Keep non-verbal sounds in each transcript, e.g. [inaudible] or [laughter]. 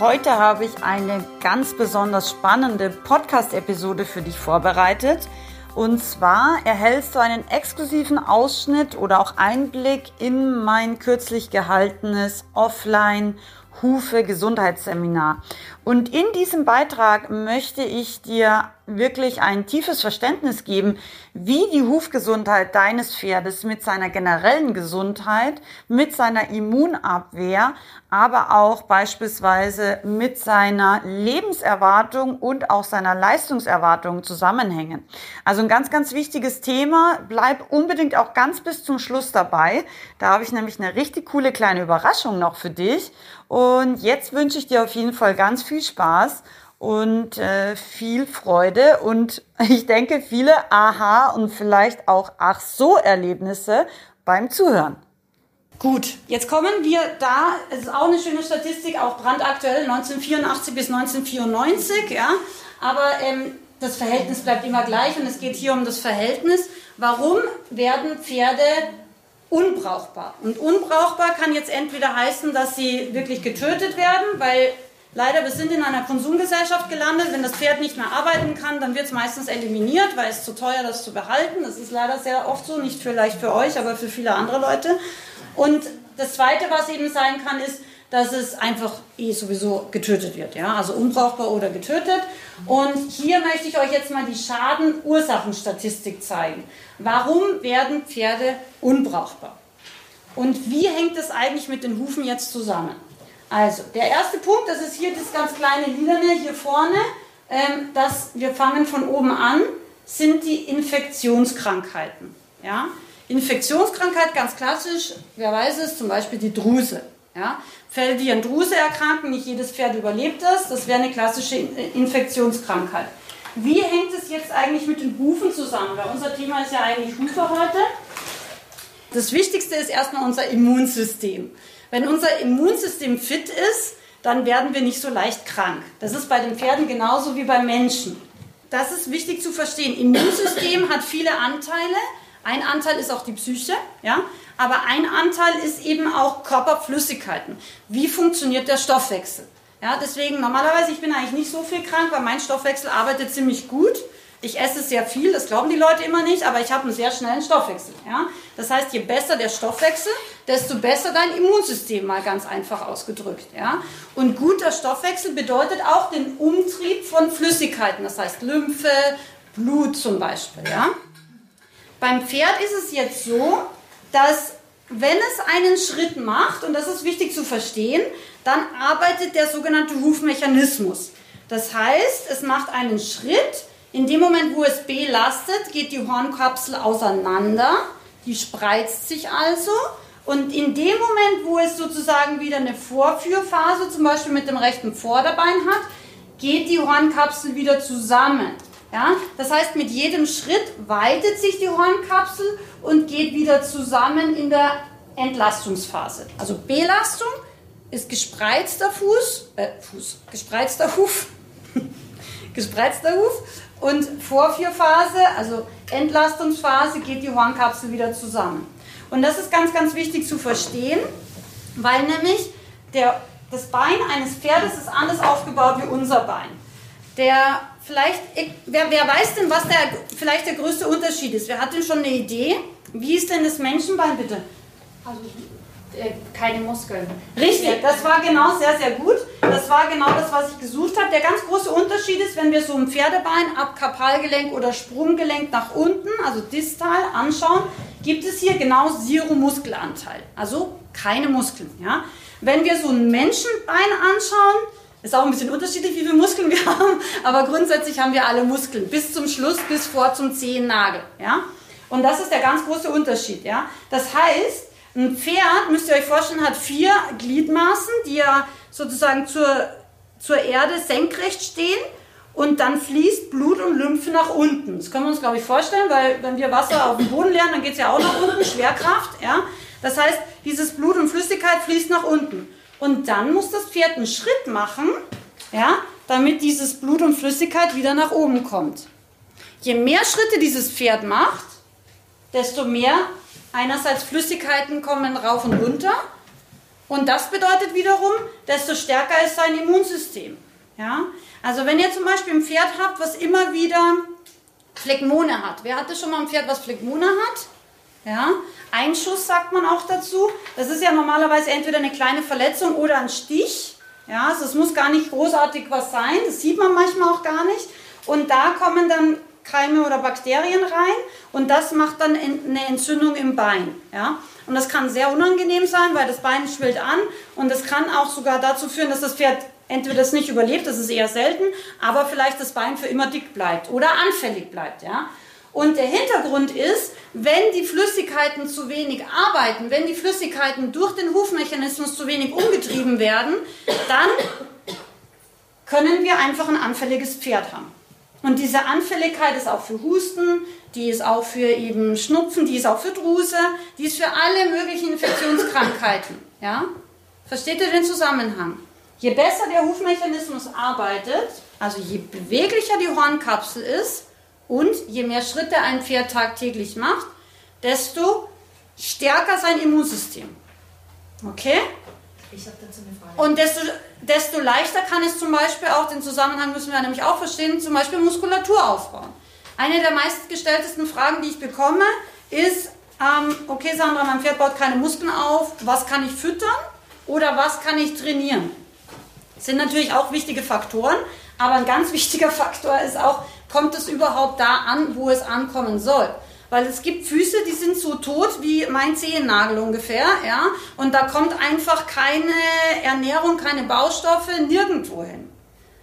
Heute habe ich eine ganz besonders spannende Podcast-Episode für dich vorbereitet. Und zwar erhältst du einen exklusiven Ausschnitt oder auch Einblick in mein kürzlich gehaltenes Offline- Hufe Gesundheitsseminar. Und in diesem Beitrag möchte ich dir wirklich ein tiefes Verständnis geben, wie die Hufgesundheit deines Pferdes mit seiner generellen Gesundheit, mit seiner Immunabwehr, aber auch beispielsweise mit seiner Lebenserwartung und auch seiner Leistungserwartung zusammenhängen. Also ein ganz, ganz wichtiges Thema. Bleib unbedingt auch ganz bis zum Schluss dabei. Da habe ich nämlich eine richtig coole kleine Überraschung noch für dich. Und jetzt wünsche ich dir auf jeden Fall ganz viel Spaß und äh, viel Freude und [laughs] ich denke viele Aha und vielleicht auch Ach so Erlebnisse beim Zuhören. Gut, jetzt kommen wir da, es ist auch eine schöne Statistik, auch brandaktuell 1984 bis 1994, ja, aber ähm, das Verhältnis bleibt immer gleich und es geht hier um das Verhältnis. Warum werden Pferde unbrauchbar. Und unbrauchbar kann jetzt entweder heißen, dass sie wirklich getötet werden, weil leider wir sind in einer Konsumgesellschaft gelandet. Wenn das Pferd nicht mehr arbeiten kann, dann wird es meistens eliminiert, weil es zu teuer ist, das zu behalten. Das ist leider sehr oft so, nicht vielleicht für euch, aber für viele andere Leute. Und das Zweite, was eben sein kann, ist, dass es einfach eh sowieso getötet wird. Ja? Also unbrauchbar oder getötet. Und hier möchte ich euch jetzt mal die Schadenursachenstatistik zeigen. Warum werden Pferde unbrauchbar? Und wie hängt es eigentlich mit den Hufen jetzt zusammen? Also, der erste Punkt, das ist hier das ganz kleine Lilane hier vorne, ähm, das, wir fangen von oben an, sind die Infektionskrankheiten. Ja? Infektionskrankheit, ganz klassisch, wer weiß es, zum Beispiel die Druse. Ja? Fälle, die an Druse erkranken, nicht jedes Pferd überlebt das, das wäre eine klassische Infektionskrankheit. Wie hängt es jetzt eigentlich mit den Hufen zusammen? Weil unser Thema ist ja eigentlich Hufe heute. Das Wichtigste ist erstmal unser Immunsystem. Wenn unser Immunsystem fit ist, dann werden wir nicht so leicht krank. Das ist bei den Pferden genauso wie beim Menschen. Das ist wichtig zu verstehen. Immunsystem hat viele Anteile. Ein Anteil ist auch die Psyche, ja, aber ein Anteil ist eben auch Körperflüssigkeiten. Wie funktioniert der Stoffwechsel? Ja, deswegen normalerweise, ich bin eigentlich nicht so viel krank, weil mein Stoffwechsel arbeitet ziemlich gut. Ich esse sehr viel, das glauben die Leute immer nicht, aber ich habe einen sehr schnellen Stoffwechsel. Ja? Das heißt, je besser der Stoffwechsel, desto besser dein Immunsystem, mal ganz einfach ausgedrückt. Ja? Und guter Stoffwechsel bedeutet auch den Umtrieb von Flüssigkeiten, das heißt Lymphe, Blut zum Beispiel. Ja? Beim Pferd ist es jetzt so, dass wenn es einen Schritt macht, und das ist wichtig zu verstehen, dann arbeitet der sogenannte Hufmechanismus. Das heißt, es macht einen Schritt. In dem Moment, wo es belastet, geht die Hornkapsel auseinander. Die spreizt sich also. Und in dem Moment, wo es sozusagen wieder eine Vorführphase, zum Beispiel mit dem rechten Vorderbein hat, geht die Hornkapsel wieder zusammen. Ja? Das heißt, mit jedem Schritt weitet sich die Hornkapsel und geht wieder zusammen in der Entlastungsphase. Also Belastung ist gespreizter Fuß, äh, Fuß, gespreizter Huf, [laughs] gespreizter Huf und Vorführphase, also Entlastungsphase, geht die Hornkapsel wieder zusammen. Und das ist ganz, ganz wichtig zu verstehen, weil nämlich der, das Bein eines Pferdes ist anders aufgebaut wie unser Bein. Der vielleicht, wer, wer weiß denn, was der, vielleicht der größte Unterschied ist? Wer hat denn schon eine Idee? Wie ist denn das Menschenbein bitte? Also äh, keine Muskeln. Richtig, das war genau sehr, sehr gut. Das war genau das, was ich gesucht habe. Der ganz große Unterschied ist, wenn wir so ein Pferdebein ab Kapalgelenk oder Sprunggelenk nach unten, also distal, anschauen, gibt es hier genau Zero Muskelanteil. Also keine Muskeln. Ja? Wenn wir so ein Menschenbein anschauen, ist auch ein bisschen unterschiedlich, wie viele Muskeln wir [laughs] haben, aber grundsätzlich haben wir alle Muskeln bis zum Schluss, bis vor zum Zehennagel. Ja? Und das ist der ganz große Unterschied. Ja? Das heißt, ein Pferd, müsst ihr euch vorstellen, hat vier Gliedmaßen, die ja sozusagen zur, zur Erde senkrecht stehen. und dann fließt Blut und Lymphe nach unten. Das können wir uns, glaube ich, vorstellen, weil wenn wir Wasser auf dem Boden leeren, dann geht es ja auch nach unten, Schwerkraft. Ja? Das heißt, dieses Blut und Flüssigkeit fließt nach unten. Und dann muss das Pferd einen Schritt machen, ja, damit dieses Blut und Flüssigkeit wieder nach oben kommt. Je mehr Schritte dieses Pferd macht, desto mehr einerseits Flüssigkeiten kommen rauf und runter. Und das bedeutet wiederum, desto stärker ist sein Immunsystem. Ja? Also wenn ihr zum Beispiel ein Pferd habt, was immer wieder Phlegmone hat. Wer hatte schon mal ein Pferd, was Phlegmone hat? Ja? Einschuss sagt man auch dazu. Das ist ja normalerweise entweder eine kleine Verletzung oder ein Stich. Ja, also es muss gar nicht großartig was sein. Das sieht man manchmal auch gar nicht. Und da kommen dann Keime oder Bakterien rein und das macht dann eine Entzündung im Bein. Ja? Und das kann sehr unangenehm sein, weil das Bein schwillt an und das kann auch sogar dazu führen, dass das Pferd entweder das nicht überlebt, das ist eher selten, aber vielleicht das Bein für immer dick bleibt oder anfällig bleibt. Ja? Und der Hintergrund ist, wenn die Flüssigkeiten zu wenig arbeiten, wenn die Flüssigkeiten durch den Hufmechanismus zu wenig umgetrieben werden, dann können wir einfach ein anfälliges Pferd haben. Und diese Anfälligkeit ist auch für Husten, die ist auch für eben Schnupfen, die ist auch für Druse, die ist für alle möglichen Infektionskrankheiten. Ja? Versteht ihr den Zusammenhang? Je besser der Hufmechanismus arbeitet, also je beweglicher die Hornkapsel ist und je mehr Schritte ein Pferd tagtäglich macht, desto stärker sein Immunsystem. Okay? Ich habe dazu eine Frage. Und desto, desto leichter kann es zum Beispiel auch, den Zusammenhang müssen wir nämlich auch verstehen, zum Beispiel Muskulatur aufbauen. Eine der meistgestelltesten Fragen, die ich bekomme, ist, ähm, okay Sandra, mein Pferd baut keine Muskeln auf, was kann ich füttern oder was kann ich trainieren? Das sind natürlich auch wichtige Faktoren, aber ein ganz [laughs] wichtiger Faktor ist auch, kommt es überhaupt da an, wo es ankommen soll? Weil es gibt Füße, die sind so tot wie mein Zehennagel ungefähr, ja. Und da kommt einfach keine Ernährung, keine Baustoffe nirgendwo hin.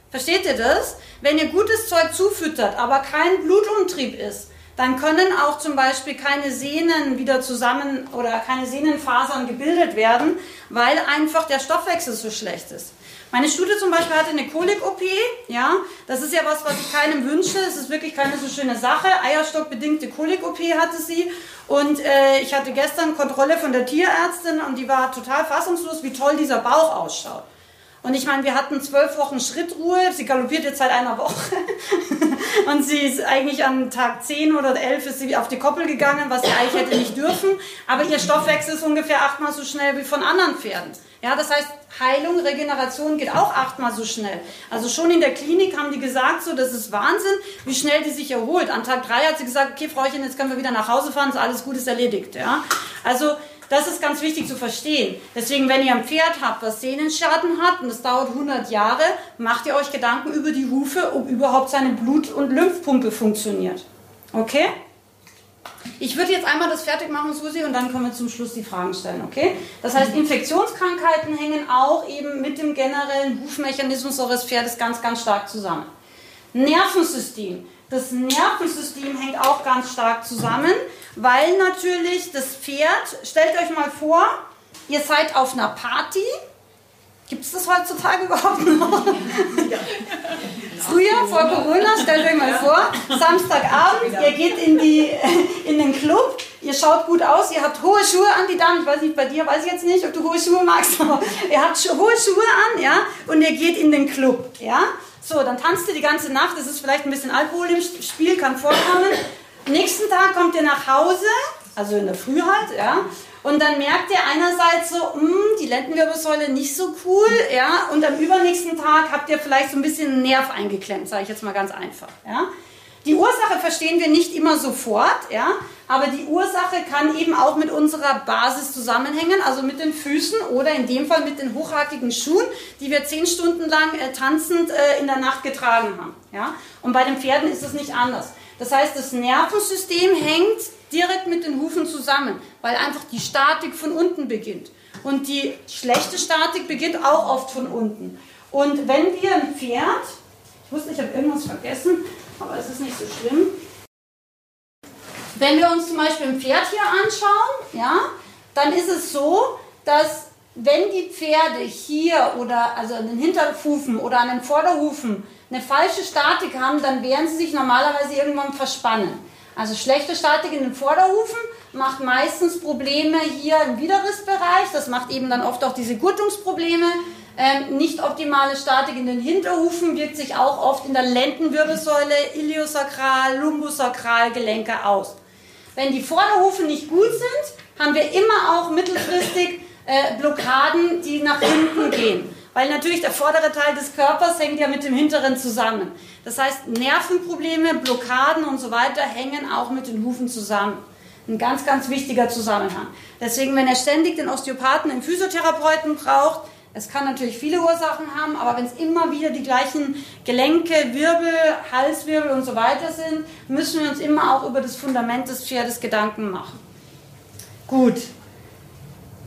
Versteht ihr das? Wenn ihr gutes Zeug zufüttert, aber kein Blutumtrieb ist, dann können auch zum Beispiel keine Sehnen wieder zusammen oder keine Sehnenfasern gebildet werden, weil einfach der Stoffwechsel so schlecht ist. Meine Stute zum Beispiel hatte eine Kolik-OP, ja, das ist ja was, was ich keinem wünsche, es ist wirklich keine so schöne Sache. Eierstockbedingte Kolik-OP hatte sie und äh, ich hatte gestern Kontrolle von der Tierärztin und die war total fassungslos, wie toll dieser Bauch ausschaut. Und ich meine, wir hatten zwölf Wochen Schrittruhe. Sie galoppiert jetzt seit einer Woche. [laughs] und sie ist eigentlich an Tag 10 oder 11 ist sie auf die Koppel gegangen, was sie eigentlich hätte nicht dürfen. Aber ihr Stoffwechsel ist ungefähr achtmal so schnell wie von anderen Pferden. Ja, das heißt, Heilung, Regeneration geht auch achtmal so schnell. Also schon in der Klinik haben die gesagt, so, das ist Wahnsinn, wie schnell die sich erholt. An Tag 3 hat sie gesagt, okay, Frauchen, jetzt können wir wieder nach Hause fahren, ist alles gut, ist erledigt. Ja, also das ist ganz wichtig zu verstehen. Deswegen, wenn ihr ein Pferd habt, was Sehnenschaden hat und das dauert 100 Jahre, macht ihr euch Gedanken über die Hufe, ob überhaupt seine Blut- und Lymphpumpe funktioniert. Okay? Ich würde jetzt einmal das fertig machen, Susi, und dann können wir zum Schluss die Fragen stellen, okay? Das heißt, Infektionskrankheiten hängen auch eben mit dem generellen Hufmechanismus eures Pferdes ganz, ganz stark zusammen. Nervensystem. Das Nervensystem hängt auch ganz stark zusammen, weil natürlich das Pferd, stellt euch mal vor, ihr seid auf einer Party. Gibt es das heutzutage überhaupt noch? Ja. [laughs] Früher, vor Corona, stellt euch mal vor, Samstagabend, ihr geht in, die, [laughs] in den Club, ihr schaut gut aus, ihr habt hohe Schuhe an, die Damen, ich weiß nicht, bei dir weiß ich jetzt nicht, ob du hohe Schuhe magst, [laughs] aber ihr habt hohe Schuhe an, ja, und ihr geht in den Club, ja. So, dann tanzt ihr die ganze Nacht, es ist vielleicht ein bisschen Alkohol im Spiel, kann vorkommen. Nächsten Tag kommt ihr nach Hause, also in der Früh halt, ja, und dann merkt ihr einerseits so, mh, hm, die Lendenwirbelsäule nicht so cool, ja, und am übernächsten Tag habt ihr vielleicht so ein bisschen einen Nerv eingeklemmt, sage ich jetzt mal ganz einfach, ja. Die Ursache verstehen wir nicht immer sofort, ja, aber die Ursache kann eben auch mit unserer Basis zusammenhängen, also mit den Füßen oder in dem Fall mit den hochhackigen Schuhen, die wir zehn Stunden lang äh, tanzend äh, in der Nacht getragen haben. Ja? Und bei den Pferden ist es nicht anders. Das heißt, das Nervensystem hängt direkt mit den Hufen zusammen, weil einfach die Statik von unten beginnt. Und die schlechte Statik beginnt auch oft von unten. Und wenn wir ein Pferd, ich wusste, ich habe irgendwas vergessen, aber es ist nicht so schlimm. Wenn wir uns zum Beispiel ein Pferd hier anschauen, ja, dann ist es so, dass wenn die Pferde hier oder also an den Hinterhufen oder an den Vorderhufen eine falsche Statik haben, dann werden sie sich normalerweise irgendwann verspannen. Also schlechte Statik in den Vorderhufen macht meistens Probleme hier im Widerrissbereich. Das macht eben dann oft auch diese Gurtungsprobleme. Ähm, nicht optimale Statik in den Hinterhufen wirkt sich auch oft in der Lendenwirbelsäule, Iliosakral, Lumbosakral, Gelenke aus. Wenn die Vorderhufe nicht gut sind, haben wir immer auch mittelfristig äh, Blockaden, die nach hinten gehen. Weil natürlich der vordere Teil des Körpers hängt ja mit dem hinteren zusammen. Das heißt, Nervenprobleme, Blockaden und so weiter hängen auch mit den Hufen zusammen. Ein ganz, ganz wichtiger Zusammenhang. Deswegen, wenn er ständig den Osteopathen, den Physiotherapeuten braucht, es kann natürlich viele Ursachen haben, aber wenn es immer wieder die gleichen Gelenke, Wirbel, Halswirbel und so weiter sind, müssen wir uns immer auch über das Fundament des Pferdes Gedanken machen. Gut.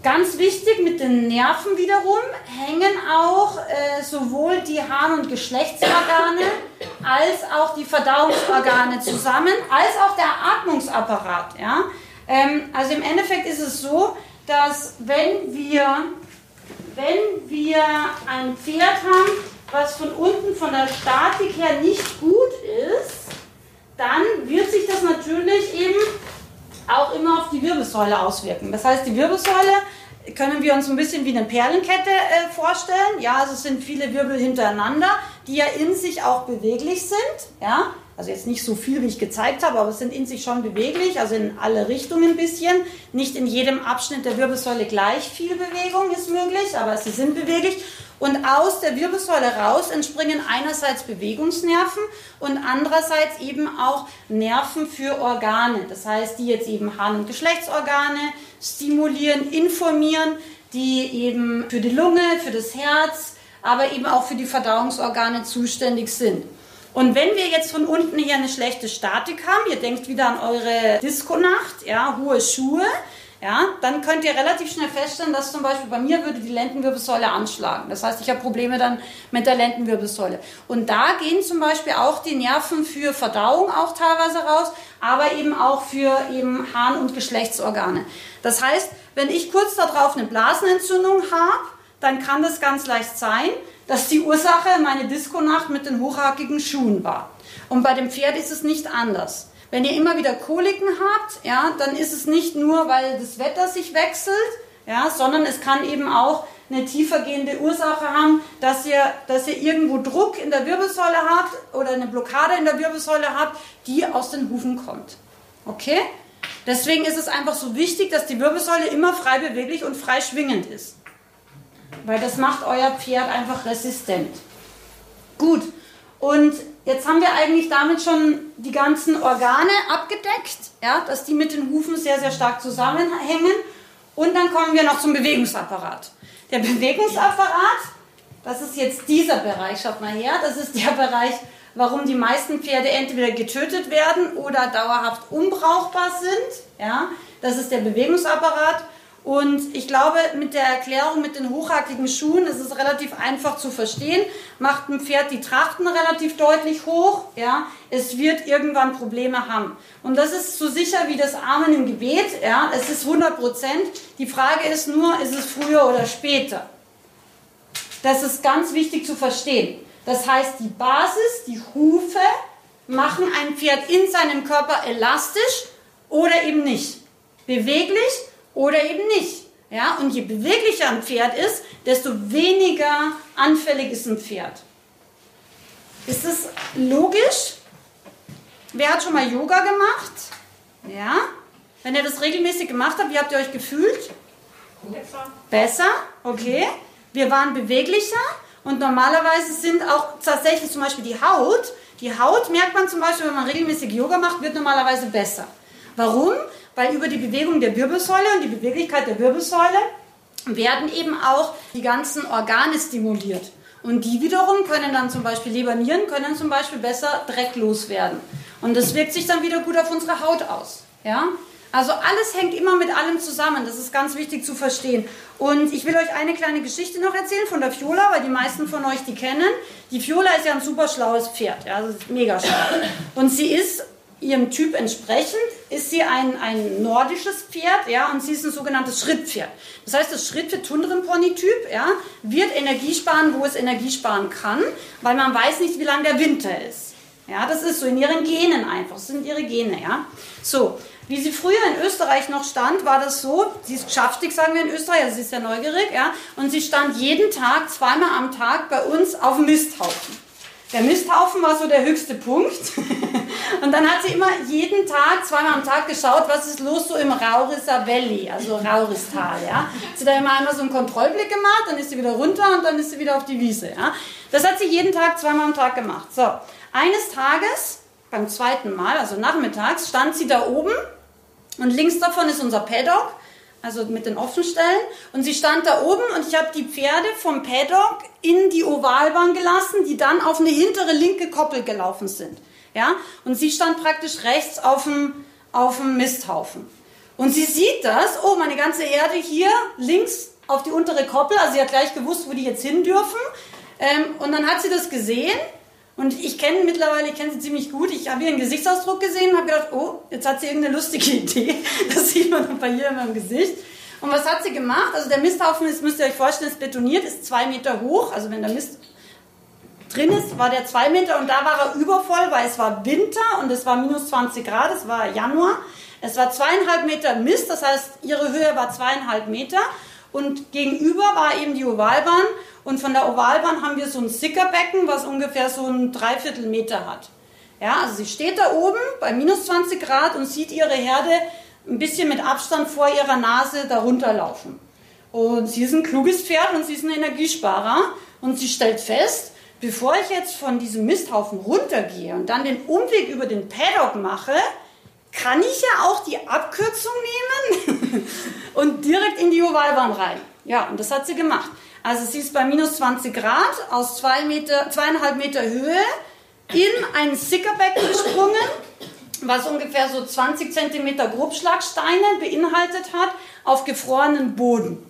Ganz wichtig mit den Nerven wiederum hängen auch äh, sowohl die Harn- und Geschlechtsorgane als auch die Verdauungsorgane zusammen, als auch der Atmungsapparat. Ja? Ähm, also im Endeffekt ist es so, dass wenn wir wenn wir ein Pferd haben, was von unten von der Statik her nicht gut ist, dann wird sich das natürlich eben auch immer auf die Wirbelsäule auswirken. Das heißt, die Wirbelsäule können wir uns ein bisschen wie eine Perlenkette äh, vorstellen. Ja, also es sind viele Wirbel hintereinander, die ja in sich auch beweglich sind. Ja, also jetzt nicht so viel, wie ich gezeigt habe, aber es sind in sich schon beweglich, also in alle Richtungen ein bisschen. Nicht in jedem Abschnitt der Wirbelsäule gleich viel Bewegung ist möglich, aber sie sind beweglich. Und aus der Wirbelsäule raus entspringen einerseits Bewegungsnerven und andererseits eben auch Nerven für Organe. Das heißt, die jetzt eben Harn- und Geschlechtsorgane stimulieren, informieren, die eben für die Lunge, für das Herz, aber eben auch für die Verdauungsorgane zuständig sind. Und wenn wir jetzt von unten hier eine schlechte Statik haben, ihr denkt wieder an eure Diskonacht, ja, hohe Schuhe, ja, dann könnt ihr relativ schnell feststellen, dass zum Beispiel bei mir würde die Lendenwirbelsäule anschlagen. Das heißt, ich habe Probleme dann mit der Lendenwirbelsäule. Und da gehen zum Beispiel auch die Nerven für Verdauung auch teilweise raus, aber eben auch für eben Harn- und Geschlechtsorgane. Das heißt, wenn ich kurz darauf eine Blasenentzündung habe, dann kann das ganz leicht sein, dass die Ursache meine Diskonacht mit den hochhackigen Schuhen war. Und bei dem Pferd ist es nicht anders. Wenn ihr immer wieder Koliken habt, ja, dann ist es nicht nur, weil das Wetter sich wechselt, ja, sondern es kann eben auch eine tiefergehende Ursache haben, dass ihr, dass ihr irgendwo Druck in der Wirbelsäule habt oder eine Blockade in der Wirbelsäule habt, die aus den Hufen kommt. Okay? Deswegen ist es einfach so wichtig, dass die Wirbelsäule immer frei beweglich und frei schwingend ist weil das macht euer Pferd einfach resistent. Gut, und jetzt haben wir eigentlich damit schon die ganzen Organe abgedeckt, ja, dass die mit den Hufen sehr, sehr stark zusammenhängen. Und dann kommen wir noch zum Bewegungsapparat. Der Bewegungsapparat, das ist jetzt dieser Bereich, schaut mal her, das ist der Bereich, warum die meisten Pferde entweder getötet werden oder dauerhaft unbrauchbar sind. Ja, das ist der Bewegungsapparat. Und ich glaube, mit der Erklärung mit den hochhackigen Schuhen ist es relativ einfach zu verstehen. Macht ein Pferd die Trachten relativ deutlich hoch, ja, es wird irgendwann Probleme haben. Und das ist so sicher wie das Amen im Gebet, ja, es ist 100 Prozent. Die Frage ist nur, ist es früher oder später? Das ist ganz wichtig zu verstehen. Das heißt, die Basis, die Hufe machen ein Pferd in seinem Körper elastisch oder eben nicht. Beweglich oder eben nicht. Ja, und je beweglicher ein Pferd ist, desto weniger anfällig ist ein Pferd. Ist das logisch? Wer hat schon mal Yoga gemacht? Ja? Wenn ihr das regelmäßig gemacht habt, wie habt ihr euch gefühlt? Besser. Besser? Okay. Wir waren beweglicher und normalerweise sind auch tatsächlich zum Beispiel die Haut, die Haut merkt man zum Beispiel, wenn man regelmäßig Yoga macht, wird normalerweise besser. Warum? weil über die Bewegung der Wirbelsäule und die Beweglichkeit der Wirbelsäule werden eben auch die ganzen Organe stimuliert. Und die wiederum können dann zum Beispiel Leber, Nieren, können zum Beispiel besser drecklos werden. Und das wirkt sich dann wieder gut auf unsere Haut aus. Ja? Also alles hängt immer mit allem zusammen. Das ist ganz wichtig zu verstehen. Und ich will euch eine kleine Geschichte noch erzählen von der Fiola, weil die meisten von euch die kennen. Die Fiola ist ja ein super schlaues Pferd. Ja, also mega schlau. Und sie ist ihrem Typ entsprechend ist sie ein, ein nordisches Pferd, ja, und sie ist ein sogenanntes Schrittpferd. Das heißt, das Schrittpferd Tundrenpony-Typ, ja, wird Energie sparen, wo es Energie sparen kann, weil man weiß nicht, wie lang der Winter ist. Ja, das ist so in ihren Genen einfach. Das sind ihre Gene, ja. So, wie sie früher in Österreich noch stand, war das so, sie ist schaftig, sagen wir in Österreich, also sie ist ja neugierig, ja, und sie stand jeden Tag, zweimal am Tag bei uns auf dem Misthaufen. Der Misthaufen war so der höchste Punkt. [laughs] Und dann hat sie immer jeden Tag, zweimal am Tag geschaut, was ist los so im Raurisser Valley, also Rauristal. Ja. Hat sie da immer einmal so einen Kontrollblick gemacht, dann ist sie wieder runter und dann ist sie wieder auf die Wiese. Ja. Das hat sie jeden Tag, zweimal am Tag gemacht. So, eines Tages, beim zweiten Mal, also nachmittags, stand sie da oben und links davon ist unser Paddock also mit den Offenstellen. Und sie stand da oben und ich habe die Pferde vom Paddock in die Ovalbahn gelassen, die dann auf eine hintere linke Koppel gelaufen sind. Ja? Und sie stand praktisch rechts auf dem, auf dem Misthaufen. Und sie sieht das, oh, meine ganze Herde hier links auf die untere Koppel, also sie hat gleich gewusst, wo die jetzt hin dürfen. Ähm, und dann hat sie das gesehen und ich kenne mittlerweile, ich kenne sie ziemlich gut. Ich habe ihren Gesichtsausdruck gesehen und habe gedacht, oh, jetzt hat sie irgendeine lustige [laughs] Idee. Das sieht man bei ihr immer im Gesicht. Und was hat sie gemacht? Also der Misthaufen ist, müsst ihr euch vorstellen, ist betoniert, ist zwei Meter hoch. Also wenn der Mist drin ist, war der zwei Meter und da war er übervoll, weil es war Winter und es war minus 20 Grad, es war Januar. Es war zweieinhalb Meter Mist, das heißt, ihre Höhe war zweieinhalb Meter und gegenüber war eben die Ovalbahn und von der Ovalbahn haben wir so ein Sickerbecken, was ungefähr so ein Dreiviertel Meter hat. Ja, also sie steht da oben bei minus 20 Grad und sieht ihre Herde ein bisschen mit Abstand vor ihrer Nase darunter laufen. Und sie ist ein kluges Pferd und sie ist ein Energiesparer und sie stellt fest, bevor ich jetzt von diesem Misthaufen runtergehe und dann den Umweg über den Paddock mache, kann ich ja auch die Abkürzung nehmen [laughs] und direkt in die Ovalbahn rein. Ja, und das hat sie gemacht. Also sie ist bei minus 20 Grad aus zwei Meter, zweieinhalb Meter Höhe in ein Sickerbecken gesprungen, was ungefähr so 20 Zentimeter Grobschlagsteine beinhaltet hat, auf gefrorenen Boden.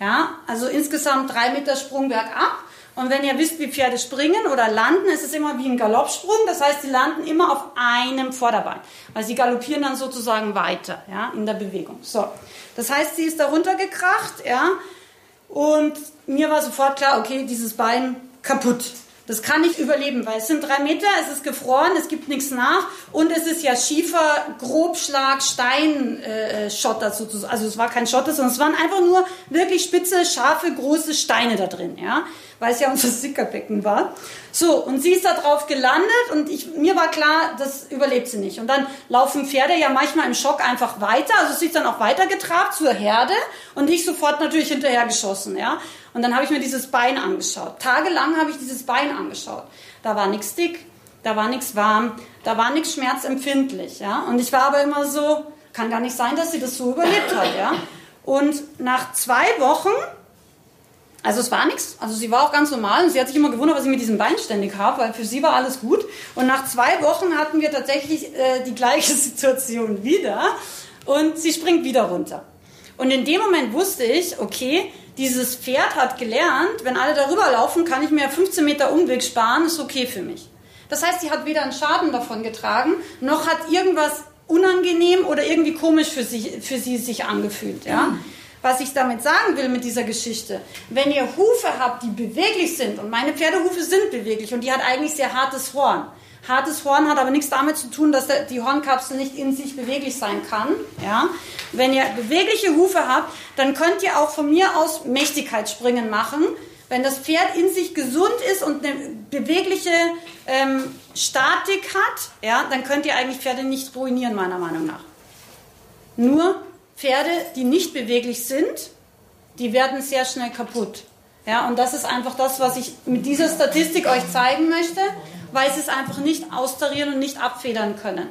Ja, also insgesamt drei Meter Sprung bergab. Und wenn ihr wisst, wie Pferde springen oder landen, ist es immer wie ein Galoppsprung. Das heißt, sie landen immer auf einem Vorderbein, weil sie galoppieren dann sozusagen weiter ja, in der Bewegung. So, das heißt, sie ist da runtergekracht, ja, und mir war sofort klar, okay, dieses Bein kaputt. Das kann nicht überleben, weil es sind drei Meter, es ist gefroren, es gibt nichts nach und es ist ja Schiefer, Grobschlag, Steinschotter äh, sozusagen. Also es war kein Schotter, sondern es waren einfach nur wirklich spitze, scharfe, große Steine da drin, ja weil es ja unser Sickerbecken war. So, und sie ist da drauf gelandet und ich, mir war klar, das überlebt sie nicht. Und dann laufen Pferde ja manchmal im Schock einfach weiter, also sie ist dann auch weitergetrabt zur Herde und ich sofort natürlich hinterher geschossen, ja. Und dann habe ich mir dieses Bein angeschaut. Tagelang habe ich dieses Bein angeschaut. Da war nichts dick, da war nichts warm, da war nichts schmerzempfindlich, ja. Und ich war aber immer so, kann gar nicht sein, dass sie das so überlebt hat, ja. Und nach zwei Wochen also es war nichts. Also sie war auch ganz normal und sie hat sich immer gewundert, was ich mit diesem Bein ständig habe, weil für sie war alles gut. Und nach zwei Wochen hatten wir tatsächlich äh, die gleiche [laughs] Situation wieder und sie springt wieder runter. Und in dem Moment wusste ich, okay, dieses Pferd hat gelernt, wenn alle darüber laufen, kann ich mir 15 Meter Umweg sparen, ist okay für mich. Das heißt, sie hat weder einen Schaden davon getragen, noch hat irgendwas unangenehm oder irgendwie komisch für sie, für sie sich angefühlt. Ja? Mhm. Was ich damit sagen will mit dieser Geschichte, wenn ihr Hufe habt, die beweglich sind, und meine Pferdehufe sind beweglich und die hat eigentlich sehr hartes Horn. Hartes Horn hat aber nichts damit zu tun, dass die Hornkapsel nicht in sich beweglich sein kann. Ja? Wenn ihr bewegliche Hufe habt, dann könnt ihr auch von mir aus Mächtigkeitsspringen machen. Wenn das Pferd in sich gesund ist und eine bewegliche ähm, Statik hat, ja, dann könnt ihr eigentlich Pferde nicht ruinieren, meiner Meinung nach. Nur Pferde, die nicht beweglich sind, die werden sehr schnell kaputt. Ja, und das ist einfach das, was ich mit dieser Statistik euch zeigen möchte, weil sie es einfach nicht austarieren und nicht abfedern können.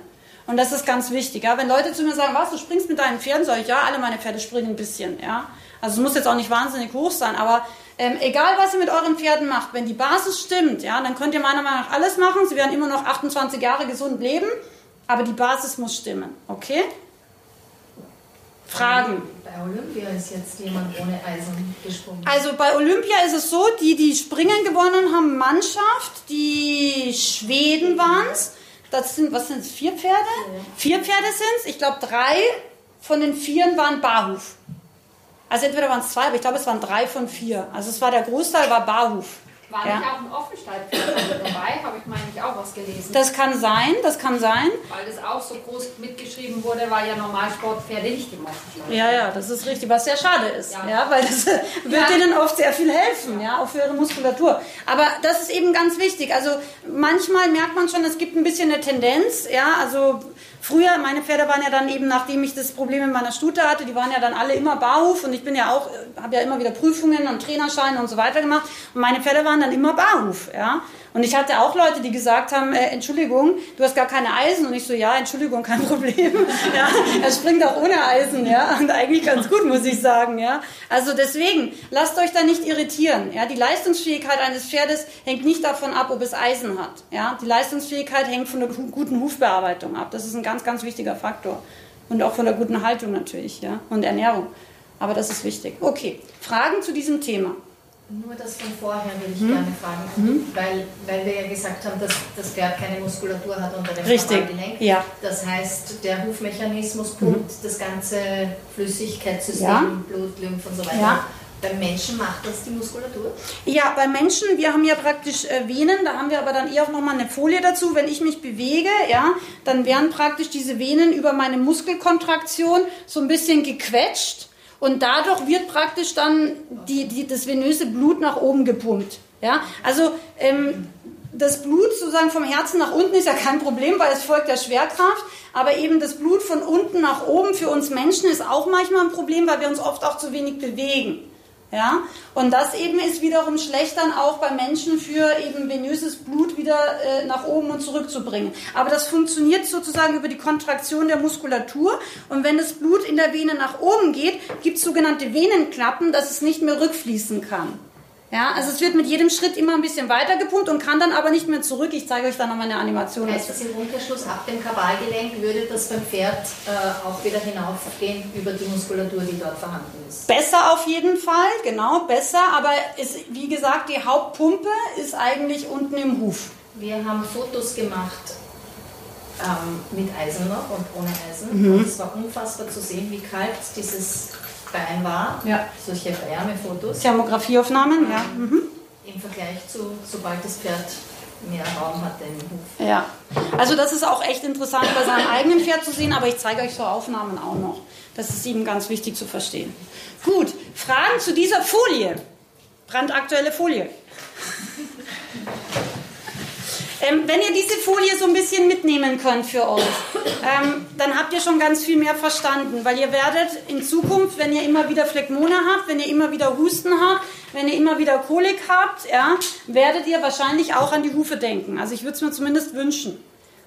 Und das ist ganz wichtig. Ja? Wenn Leute zu mir sagen, was, du springst mit deinen Pferden, sage ich, ja, alle meine Pferde springen ein bisschen. Ja? Also es muss jetzt auch nicht wahnsinnig hoch sein, aber ähm, egal was ihr mit euren Pferden macht, wenn die Basis stimmt, ja, dann könnt ihr meiner Meinung nach alles machen. Sie werden immer noch 28 Jahre gesund leben, aber die Basis muss stimmen. Okay? Fragen. Bei Olympia ist jetzt jemand ohne Eisen gesprungen. Also bei Olympia ist es so, die, die Springen gewonnen haben, Mannschaft, die Schweden waren es, Das sind, was sind es, vier Pferde? Ja. Vier Pferde sind es. Ich glaube, drei von den vieren waren Barhuf. Also entweder waren es zwei, aber ich glaube, es waren drei von vier. Also es war der Großteil war Barhuf. War ja. nicht auch ein Offenstallpferd dabei? Habe ich, meine ich, auch was gelesen. Das kann sein, das kann sein. Weil das auch so groß mitgeschrieben wurde, weil ja Normalsportpferde nicht gemacht werden. Ja, ja, das ist richtig, was sehr schade ist. Ja, ja weil das [laughs] wird ja. denen oft sehr viel helfen, ja. auch für ihre Muskulatur. Aber das ist eben ganz wichtig. Also manchmal merkt man schon, es gibt ein bisschen eine Tendenz, ja, also Früher, meine Pferde waren ja dann eben, nachdem ich das Problem mit meiner Stute hatte, die waren ja dann alle immer Barhof und ich bin ja auch, habe ja immer wieder Prüfungen und Trainerscheine und so weiter gemacht und meine Pferde waren dann immer Barhof, ja. Und ich hatte auch Leute, die gesagt haben, äh, Entschuldigung, du hast gar keine Eisen. Und ich so, ja, Entschuldigung, kein [laughs] Problem. ja, er springt auch ohne Eisen, ja. Und eigentlich ganz gut, muss ich sagen, ja. Also deswegen, lasst euch da nicht irritieren, ja. Die Leistungsfähigkeit eines Pferdes hängt nicht davon ab, ob es Eisen hat, ja. Die Leistungsfähigkeit hängt von der guten Hufbearbeitung ab. Das ist ein ganz, ganz wichtiger Faktor. Und auch von der guten Haltung natürlich, ja. Und Ernährung. Aber das ist wichtig. Okay, Fragen zu diesem Thema? Nur das von vorher will ich hm? gerne fragen, hm? weil, weil wir ja gesagt haben, dass das Pferd keine Muskulatur hat unter dem Richtig. Ja. Das heißt, der Hufmechanismus pumpt hm. das ganze Flüssigkeitssystem, ja. Blut, Lymph und so weiter. Ja. Beim Menschen macht das die Muskulatur? Ja, beim Menschen, wir haben ja praktisch äh, Venen, da haben wir aber dann eher auch nochmal eine Folie dazu. Wenn ich mich bewege, ja, dann werden praktisch diese Venen über meine Muskelkontraktion so ein bisschen gequetscht und dadurch wird praktisch dann die, die, das venöse Blut nach oben gepumpt. Ja? Also ähm, das Blut sozusagen vom Herzen nach unten ist ja kein Problem, weil es folgt der Schwerkraft. Aber eben das Blut von unten nach oben für uns Menschen ist auch manchmal ein Problem, weil wir uns oft auch zu wenig bewegen. Ja? Und das eben ist wiederum schlecht dann auch bei Menschen für eben venöses Blut wieder äh, nach oben und zurück zu bringen. Aber das funktioniert sozusagen über die Kontraktion der Muskulatur. Und wenn das Blut in der Vene nach oben geht, gibt es sogenannte Venenklappen, dass es nicht mehr rückfließen kann. Ja, also es wird mit jedem Schritt immer ein bisschen weiter gepumpt und kann dann aber nicht mehr zurück. Ich zeige euch dann nochmal eine Animation. Heißt das im Umkehrschluss ab dem Kabalgelenk würde das beim Pferd äh, auch wieder hinaufgehen über die Muskulatur, die dort vorhanden ist? Besser auf jeden Fall, genau, besser. Aber ist, wie gesagt, die Hauptpumpe ist eigentlich unten im Huf. Wir haben Fotos gemacht ähm, mit Eisen noch und ohne Eisen. Mhm. Und es war unfassbar zu sehen, wie kalt dieses Bein war. Ja. Solche Wärmefotos. Thermografieaufnahmen, ja. Mhm. Im Vergleich zu, sobald das Pferd mehr Raum hat im Huf. Ja, also das ist auch echt interessant bei seinem eigenen Pferd zu sehen, aber ich zeige euch so Aufnahmen auch noch. Das ist eben ganz wichtig zu verstehen. Gut, Fragen zu dieser Folie. Brandaktuelle Folie. Ähm, wenn ihr diese Folie so ein bisschen mitnehmen könnt für euch, ähm, dann habt ihr schon ganz viel mehr verstanden, weil ihr werdet in Zukunft, wenn ihr immer wieder Phlegmone habt, wenn ihr immer wieder Husten habt, wenn ihr immer wieder Kolik habt, ja, werdet ihr wahrscheinlich auch an die Hufe denken. Also ich würde es mir zumindest wünschen,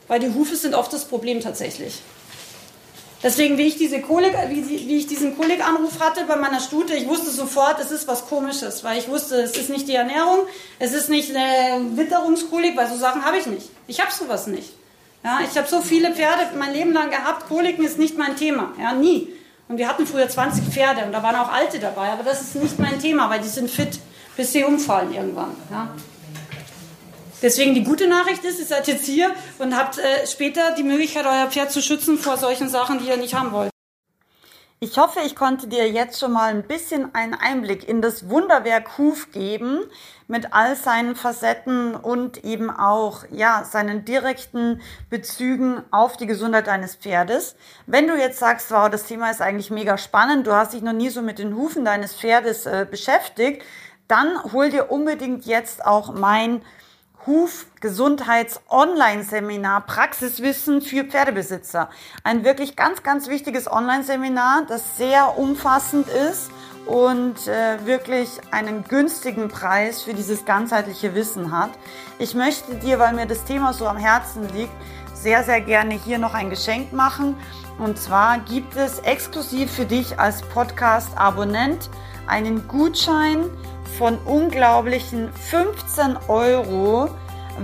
weil die Hufe sind oft das Problem tatsächlich. Deswegen, wie ich, diese Kolik, wie, wie ich diesen Kolikanruf hatte bei meiner Stute, ich wusste sofort, es ist was Komisches, weil ich wusste, es ist nicht die Ernährung, es ist nicht eine Witterungskolik, weil so Sachen habe ich nicht. Ich habe sowas nicht. Ja, ich habe so viele Pferde mein Leben lang gehabt, Koliken ist nicht mein Thema, ja, nie. Und wir hatten früher 20 Pferde und da waren auch alte dabei, aber das ist nicht mein Thema, weil die sind fit, bis sie umfallen irgendwann. Ja. Deswegen die gute Nachricht ist, ihr seid jetzt hier und habt äh, später die Möglichkeit, euer Pferd zu schützen vor solchen Sachen, die ihr nicht haben wollt. Ich hoffe, ich konnte dir jetzt schon mal ein bisschen einen Einblick in das Wunderwerk Huf geben, mit all seinen Facetten und eben auch, ja, seinen direkten Bezügen auf die Gesundheit deines Pferdes. Wenn du jetzt sagst, wow, das Thema ist eigentlich mega spannend, du hast dich noch nie so mit den Hufen deines Pferdes äh, beschäftigt, dann hol dir unbedingt jetzt auch mein Huf Gesundheits Online-Seminar Praxiswissen für Pferdebesitzer. Ein wirklich ganz, ganz wichtiges Online-Seminar, das sehr umfassend ist und äh, wirklich einen günstigen Preis für dieses ganzheitliche Wissen hat. Ich möchte dir, weil mir das Thema so am Herzen liegt, sehr, sehr gerne hier noch ein Geschenk machen. Und zwar gibt es exklusiv für dich als Podcast-Abonnent einen Gutschein von unglaublichen 15 Euro,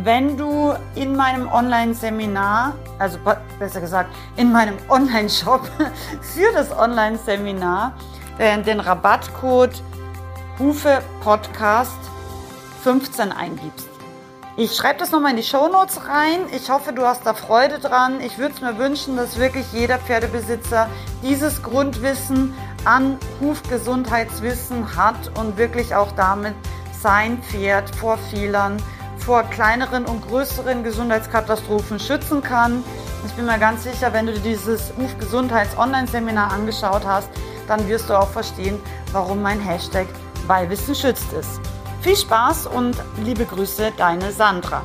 wenn du in meinem Online-Seminar, also besser gesagt in meinem [laughs] Online-Shop für das Online-Seminar äh, den Rabattcode Hufe Podcast 15 eingibst. Ich schreibe das nochmal in die Shownotes rein. Ich hoffe, du hast da Freude dran. Ich würde es mir wünschen, dass wirklich jeder Pferdebesitzer dieses Grundwissen an Hufgesundheitswissen hat und wirklich auch damit sein Pferd vor Fehlern, vor kleineren und größeren Gesundheitskatastrophen schützen kann. Ich bin mir ganz sicher, wenn du dir dieses Hufgesundheits-Online-Seminar angeschaut hast, dann wirst du auch verstehen, warum mein Hashtag Beiwissen schützt ist. Viel Spaß und liebe Grüße, deine Sandra.